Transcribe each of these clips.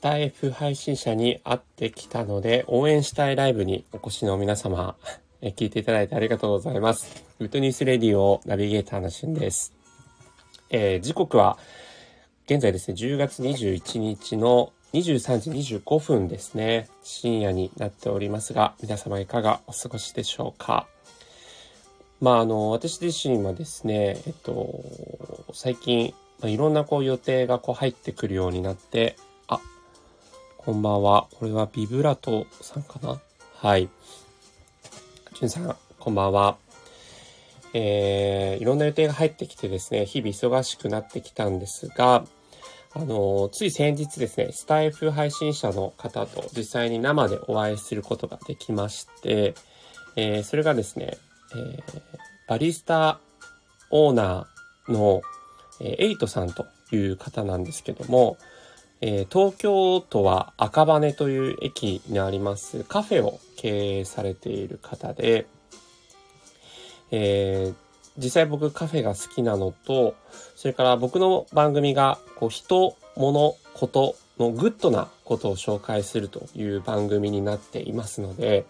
スタイフ配信者に会ってきたので、応援したいライブにお越しの皆様、え聞いていただいてありがとうございます。ウッドニュースレディオナビゲーターのしゅんです。えー、時刻は、現在ですね、10月21日の23時25分ですね。深夜になっておりますが、皆様いかがお過ごしでしょうか？まあ、あの、私自身はですね、えっと、最近、まあ、いろんなこう予定がこう入ってくるようになって、こんばんは。これはビブラトさんかな？はい。じゅんさん、こんばんは。えー、いろんな予定が入ってきてですね、日々忙しくなってきたんですが、あの、つい先日ですね、スタイフ配信者の方と実際に生でお会いすることができまして、えー、それがですね、えー、バリスタオーナーの、えー、エイトさんという方なんですけども、えー、東京都は赤羽という駅にあります。カフェを経営されている方で、えー、実際僕カフェが好きなのと、それから僕の番組がこう人、物、ことのグッドなことを紹介するという番組になっていますので、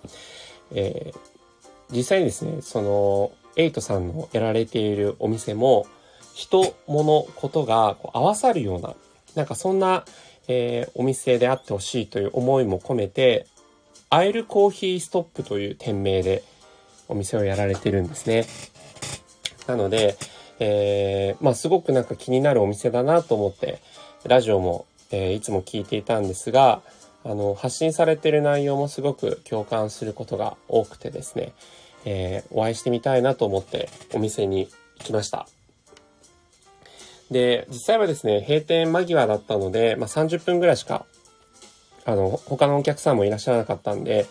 えー、実際にですね、その、エイトさんのやられているお店も、人、物、ことがこう合わさるような、なんかそんな、えー、お店であってほしいという思いも込めて、アイルコーヒーストップという店名でお店をやられてるんですね。なので、えー、まあすごくなんか気になるお店だなと思って、ラジオも、えー、いつも聞いていたんですが、あの、発信されてる内容もすごく共感することが多くてですね、えー、お会いしてみたいなと思ってお店に行きました。で、実際はですね、閉店間際だったので、まあ、30分ぐらいしか、あの、他のお客さんもいらっしゃらなかったんで、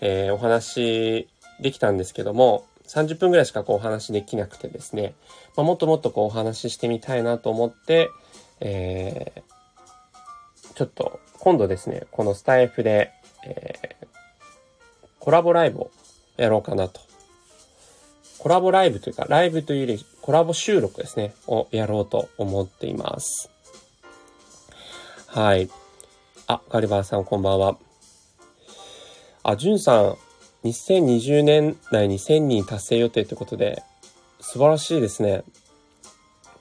えー、お話できたんですけども、30分ぐらいしかこうお話できなくてですね、まあ、もっともっとこうお話ししてみたいなと思って、えー、ちょっと今度ですね、このスタイフで、えー、コラボライブをやろうかなとコラボライブというか、ライブというよりコラボ収録ですね、をやろうと思っています。はい。あ、ガリバーさんこんばんは。あ、ジュンさん、2020年内に1000人達成予定ってことで、素晴らしいですね。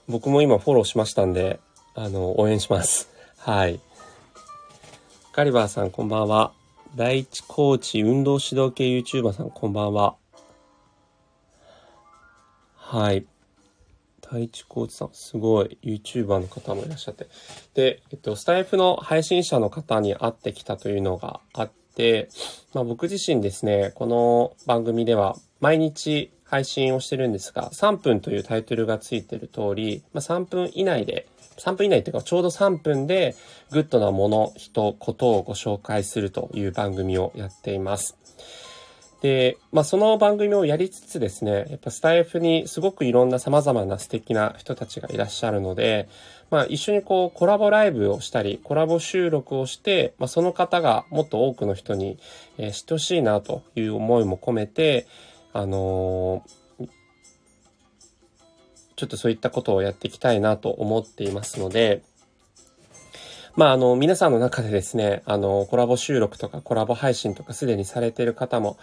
僕も今フォローしましたんで、あの、応援します。はい。ガリバーさんこんばんは。第一コーチ運動指導系 YouTuber さんこんばんは。はい。太一コーチさん、すごい YouTuber の方もいらっしゃって。で、えっと、スタイフの配信者の方に会ってきたというのがあって、まあ僕自身ですね、この番組では毎日配信をしてるんですが、3分というタイトルがついてる通り、まあ3分以内で、3分以内というかちょうど3分でグッドなもの、人、ことをご紹介するという番組をやっています。で、まあその番組をやりつつですね、やっぱスタエフにすごくいろんな様々な素敵な人たちがいらっしゃるので、まあ一緒にこうコラボライブをしたり、コラボ収録をして、まあその方がもっと多くの人に、え知ってほしいなという思いも込めて、あのー、ちょっとそういったことをやっていきたいなと思っていますので、まあ、あの、皆さんの中でですね、あの、コラボ収録とかコラボ配信とかすでにされている方も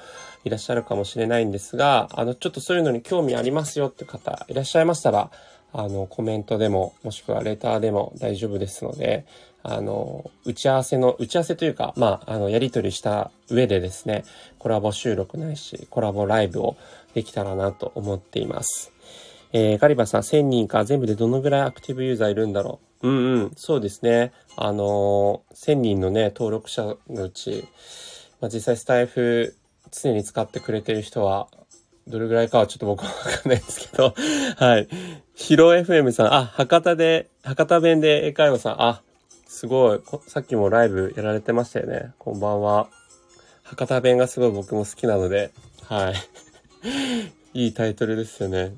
いらっしゃるかもしれないんですが、あの、ちょっとそういうのに興味ありますよって方いらっしゃいましたら、あの、コメントでも、もしくはレターでも大丈夫ですので、あの、打ち合わせの、打ち合わせというか、まあ、あの、やり取りした上でですね、コラボ収録ないし、コラボライブをできたらなと思っています。えー、ガリバさん1000人か全部でどのぐらいアクティブユーザーいるんだろう？うんうん、そうですね。あのー、1000人のね、登録者のうち、まあ、実際スタイフ常に使ってくれてる人は、どれぐらいかはちょっと僕はわかんないですけど、はい。ヒロ FM さん、あ、博多で、博多弁で英会話さん、あ、すごい。さっきもライブやられてましたよね。こんばんは。博多弁がすごい僕も好きなので、はい。いいタイトルですよね。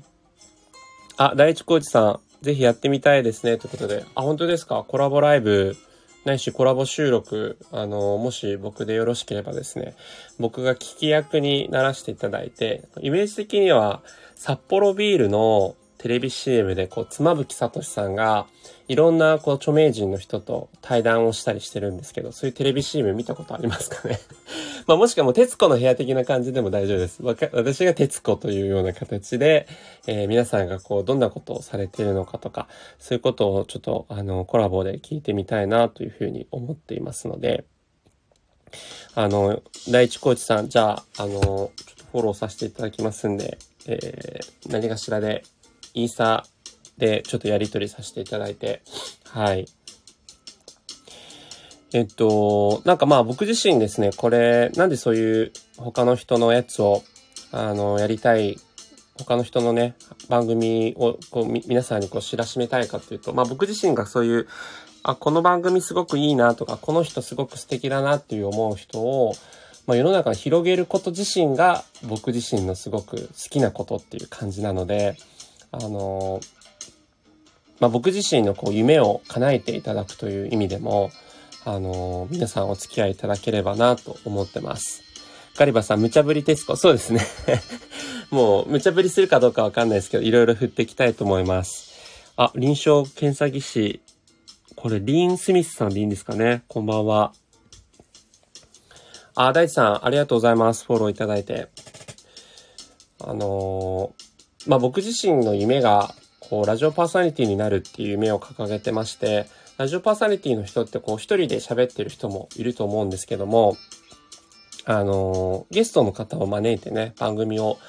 あ、第一コーチさん、ぜひやってみたいですね。ということで。あ、本当ですか？コラボライブ、ないしコラボ収録、あの、もし僕でよろしければですね、僕が聞き役にならせていただいて、イメージ的には、札幌ビールの、テレビ CM で、こう、妻夫木聡さんが、いろんな、こう、著名人の人と対談をしたりしてるんですけど、そういうテレビ CM 見たことありますかね？まあ、もしくはも、徹子の部屋的な感じでも大丈夫です。私が徹子というような形で、えー、皆さんがこう、どんなことをされているのかとか、そういうことをちょっと、あの、コラボで聞いてみたいなというふうに思っていますので、あの、第一コーチさん、じゃあ、あの、ちょっとフォローさせていただきますんで、えー、何かしらで、インスタでちょっとやり取りさせていただいて、はい。えっと、なんかまあ僕自身ですね、これ、なんでそういう他の人のやつを、あの、やりたい、他の人のね、番組をこう皆さんにこう知らしめたいかっていうと、まあ僕自身がそういうあ、この番組すごくいいなとか、この人すごく素敵だなっていう思う人を、まあ、世の中に広げること自身が僕自身のすごく好きなことっていう感じなので、あのまあ、僕自身のこう夢を叶えていただくという意味でも、あの皆さんお付き合いいただければなと思ってます。ガリバさん、無茶ぶりテスト。そうですね。もう、無茶ぶりするかどうかわかんないですけど、いろいろ振っていきたいと思います。あ、臨床検査技師、これ、リーン・スミスさんでいいんですかねこんばんは。あ、大地さん、ありがとうございます。フォローいただいて。あのー、まあ、僕自身の夢が、こう、ラジオパーソナリティになるっていう夢を掲げてまして、ラジオパーソナリティの人ってこう、一人で喋ってる人もいると思うんですけども、あの、ゲストの方を招いてね、番組を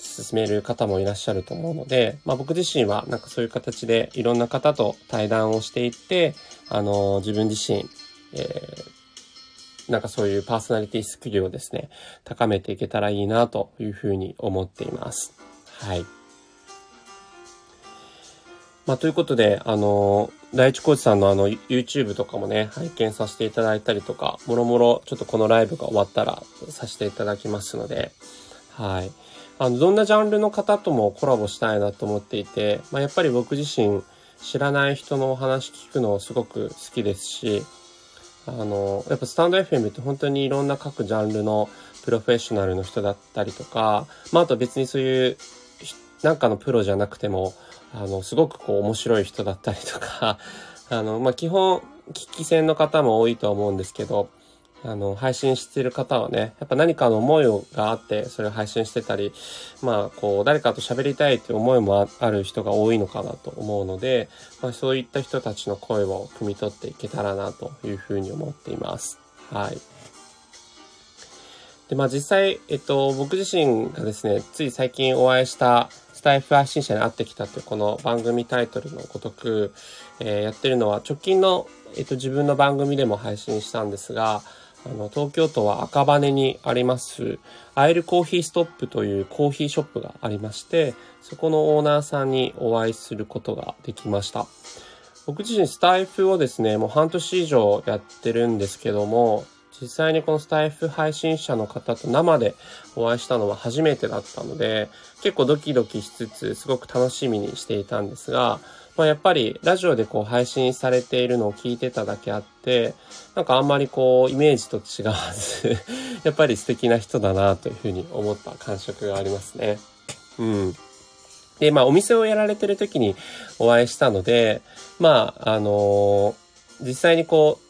進める方もいらっしゃると思うので、まあ僕自身はなんかそういう形でいろんな方と対談をしていって、あの、自分自身、えー、なんかそういうパーソナリティスキルをですね、高めていけたらいいなというふうに思っています。はい。まあ、ということで、あの、第一コーチさんのあの、YouTube とかもね、拝見させていただいたりとか、もろもろ、ちょっとこのライブが終わったらさせていただきますので、はい。あの、どんなジャンルの方ともコラボしたいなと思っていて、まあ、やっぱり僕自身知らない人のお話聞くのすごく好きですし、あの、やっぱスタンド FM って本当にいろんな各ジャンルのプロフェッショナルの人だったりとか、まあ、あと別にそういうなんかのプロじゃなくても、あの、すごくこう面白い人だったりとか、あの、まあ、基本、聞き戦の方も多いと思うんですけど、あの、配信してる方はね、やっぱ何かの思いがあって、それを配信してたり、まあ、こう、誰かと喋りたいっていう思いもある人が多いのかなと思うので、まあ、そういった人たちの声を汲み取っていけたらなというふうに思っています。はい。で、まあ実際、えっと、僕自身がですね、つい最近お会いしたタイフ配信者に会ってきたというこの番組タイトルのごとく、えー、やってるのは直近の、えっと、自分の番組でも配信したんですが、あの、東京都は赤羽にあります、アイルコーヒーストップというコーヒーショップがありまして、そこのオーナーさんにお会いすることができました。僕自身スタイフをですね、もう半年以上やってるんですけども、実際にこのスタイフ配信者の方と生でお会いしたのは初めてだったので、結構ドキドキしつつ、すごく楽しみにしていたんですが、まあ、やっぱりラジオでこう配信されているのを聞いてただけあって、なんかあんまりこうイメージと違わず やっぱり素敵な人だなというふうに思った感触がありますね。うん。で、まあお店をやられてる時にお会いしたので、まああのー、実際にこう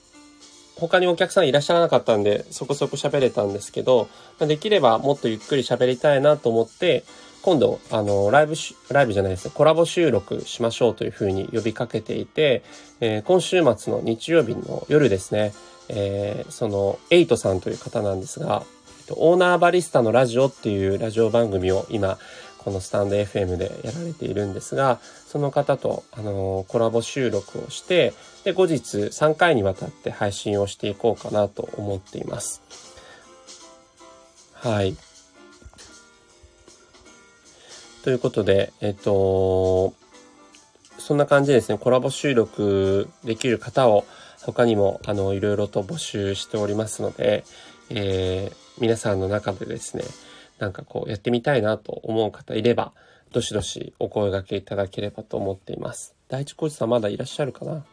他にお客さんいらっしゃらなかったんで、そこそこ喋れたんですけど、できればもっとゆっくり喋りたいなと思って、今度、あの、ライブライブじゃないですね、コラボ収録しましょうというふうに呼びかけていて、えー、今週末の日曜日の夜ですね、えー、その、エイトさんという方なんですが、オーナーバリスタのラジオっていうラジオ番組を今、このスタンド FM でやられているんですが、その方と、あの、コラボ収録をして、で、後日3回にわたって配信をしていこうかなと思っています。はい。ということで、えっと、そんな感じでですね、コラボ収録できる方を他にも、あの、いろいろと募集しておりますので、えー、皆さんの中でですね、なんかこうやってみたいなと思う方いれば、どしどしお声掛けいただければと思っています。第一コーチさんまだいらっしゃるかな？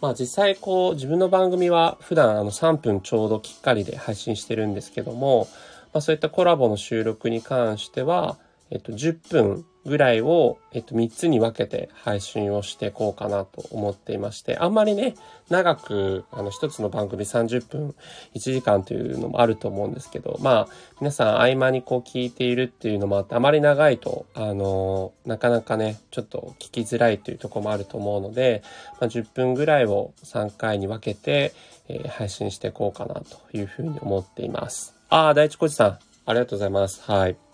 まあ実際こう自分の番組は普段あの3分ちょうどきっかりで配信してるんですけども、まあそういったコラボの収録に関しては、えっと、10分ぐらいを、えっと、3つに分けて配信をしていこうかなと思っていまして、あんまりね、長く、あの、一つの番組30分、1時間というのもあると思うんですけど、まあ、皆さん合間にこう聞いているっていうのもあって、あまり長いと、あの、なかなかね、ちょっと聞きづらいというとこもあると思うので、まあ、10分ぐらいを3回に分けて、えー、配信していこうかなというふうに思っています。ああ、大地コーチさん、ありがとうございます。はい。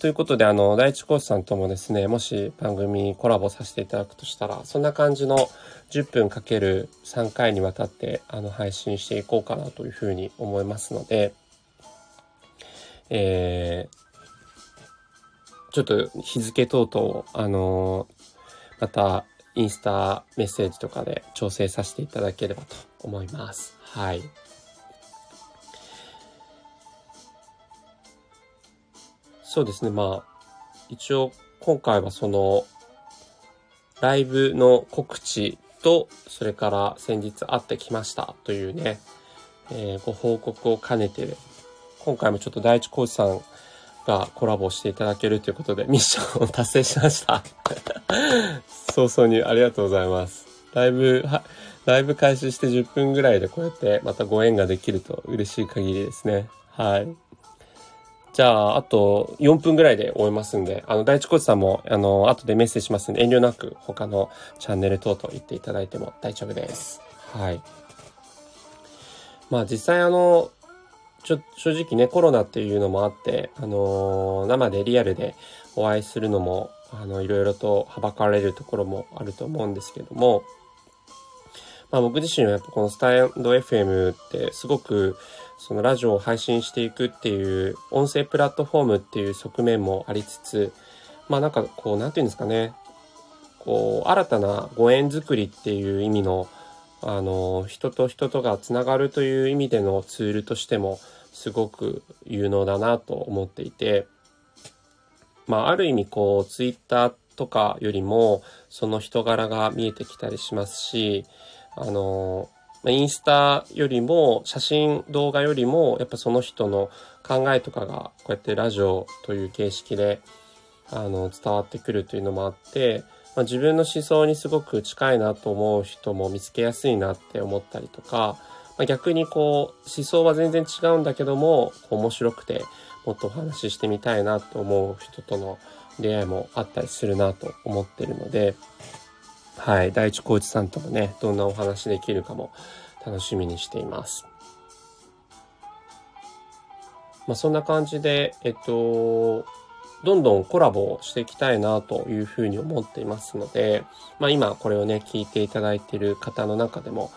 ということで、あの、第一コーチさんともですね、もし番組コラボさせていただくとしたら、そんな感じの10分かける3回にわたって、あの、配信していこうかなというふうに思いますので、えー、ちょっと日付等々、あのまた、インスタメッセージとかで調整させていただければと思います。はい。そうですね、まあ、一応今回はその、ライブの告知と、それから先日会ってきましたというね、えー、ご報告を兼ねて、今回もちょっと第一コーチさんがコラボしていただけるということで、ミッションを達成しました。早々にありがとうございます。ライブ、は、ライブ開始して10分ぐらいでこうやってまたご縁ができると嬉しい限りですね。はい。じゃあ、あと4分ぐらいで終えますんで、あの、第一コーチさんも、あの、後でメッセージしますんで、遠慮なく他のチャンネル等々言っていただいても大丈夫です。はい。まあ実際あの、ちょ、正直ね、コロナっていうのもあって、あのー、生でリアルでお会いするのも、あの、いろいろとはばかれるところもあると思うんですけども、まあ僕自身はやっぱこのスタンド FM ってすごくそのラジオを配信していくっていう音声プラットフォームっていう側面もありつつ、まあなんかこう、なんていうんですかね、こう、新たなご縁作りっていう意味の、あの、人と人とがつながるという意味でのツールとしても、すごく有能だなと思っていて、まあある意味こう、ツイッターとかよりも、その人柄が見えてきたりしますし、あの、インスタよりも、写真、動画よりも、やっぱその人の考えとかが、こうやってラジオという形式で、あの、伝わってくるというのもあって、まあ、自分の思想にすごく近いなと思う人も見つけやすいなって思ったりとか、まあ、逆にこう、思想は全然違うんだけども、面白くて、もっとお話ししてみたいなと思う人との出会いもあったりするなと思ってるので、はい、第一コーチさんともね、どんなお話できるかも楽しみにしています。まあ、そんな感じで、えっと、どんどんコラボをしていきたいなというふうに思っていますので、まあ、今これをね、聞いていただいている方の中でも、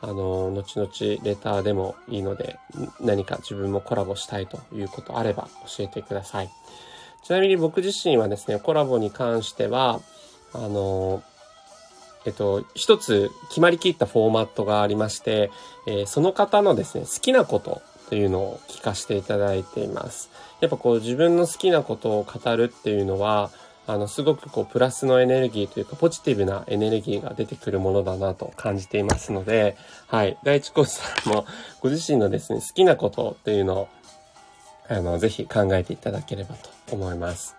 あの、後々レターでもいいので、何か自分もコラボしたいということあれば教えてください。ちなみに僕自身はですね、コラボに関しては、あの、えっと、一つ決まりきったフォーマットがありまして、えー、その方のですね、好きなことというのを聞かせていただいています。やっぱこう自分の好きなことを語るっていうのは、あの、すごくこう、プラスのエネルギーというか、ポジティブなエネルギーが出てくるものだなと感じていますので、はい。第一コーチさんも、ご自身のですね、好きなことっていうのを、あの、ぜひ考えていただければと思います。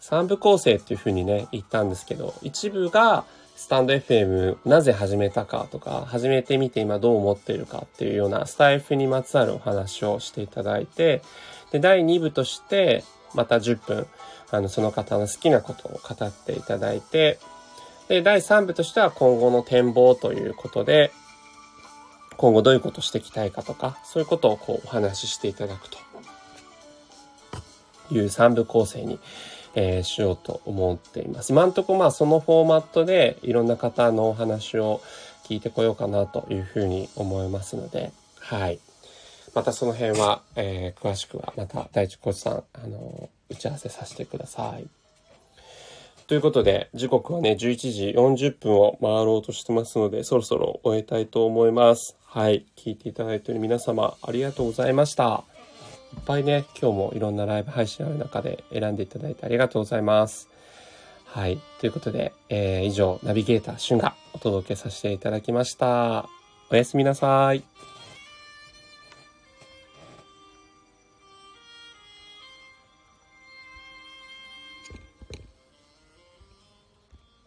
三部構成っていうふうにね、言ったんですけど、一部が、スタンド FM なぜ始めたかとか、始めてみて今どう思っているかっていうようなスタイフにまつわるお話をしていただいて、で、第2部として、また10分、あの、その方の好きなことを語っていただいて、で、第3部としては今後の展望ということで、今後どういうことをしていきたいかとか、そういうことをこうお話ししていただくという3部構成にえー、しようと思っています。今んとこまあそのフォーマットでいろんな方のお話を聞いてこようかなというふうに思いますので、はい。またその辺は、えー、詳しくはまた第一コーチさん、あの打ち合わせさせてください。ということで、時刻はね、11時40分を回ろうとしてますので、そろそろ終えたいと思います。はい。聞いていただいている皆様、ありがとうございました。いっぱいね、今日もいろんなライブ配信ある中で選んでいただいてありがとうございます。はい。ということで、えー、以上、ナビゲーター、シュンがお届けさせていただきました。おやすみなさい。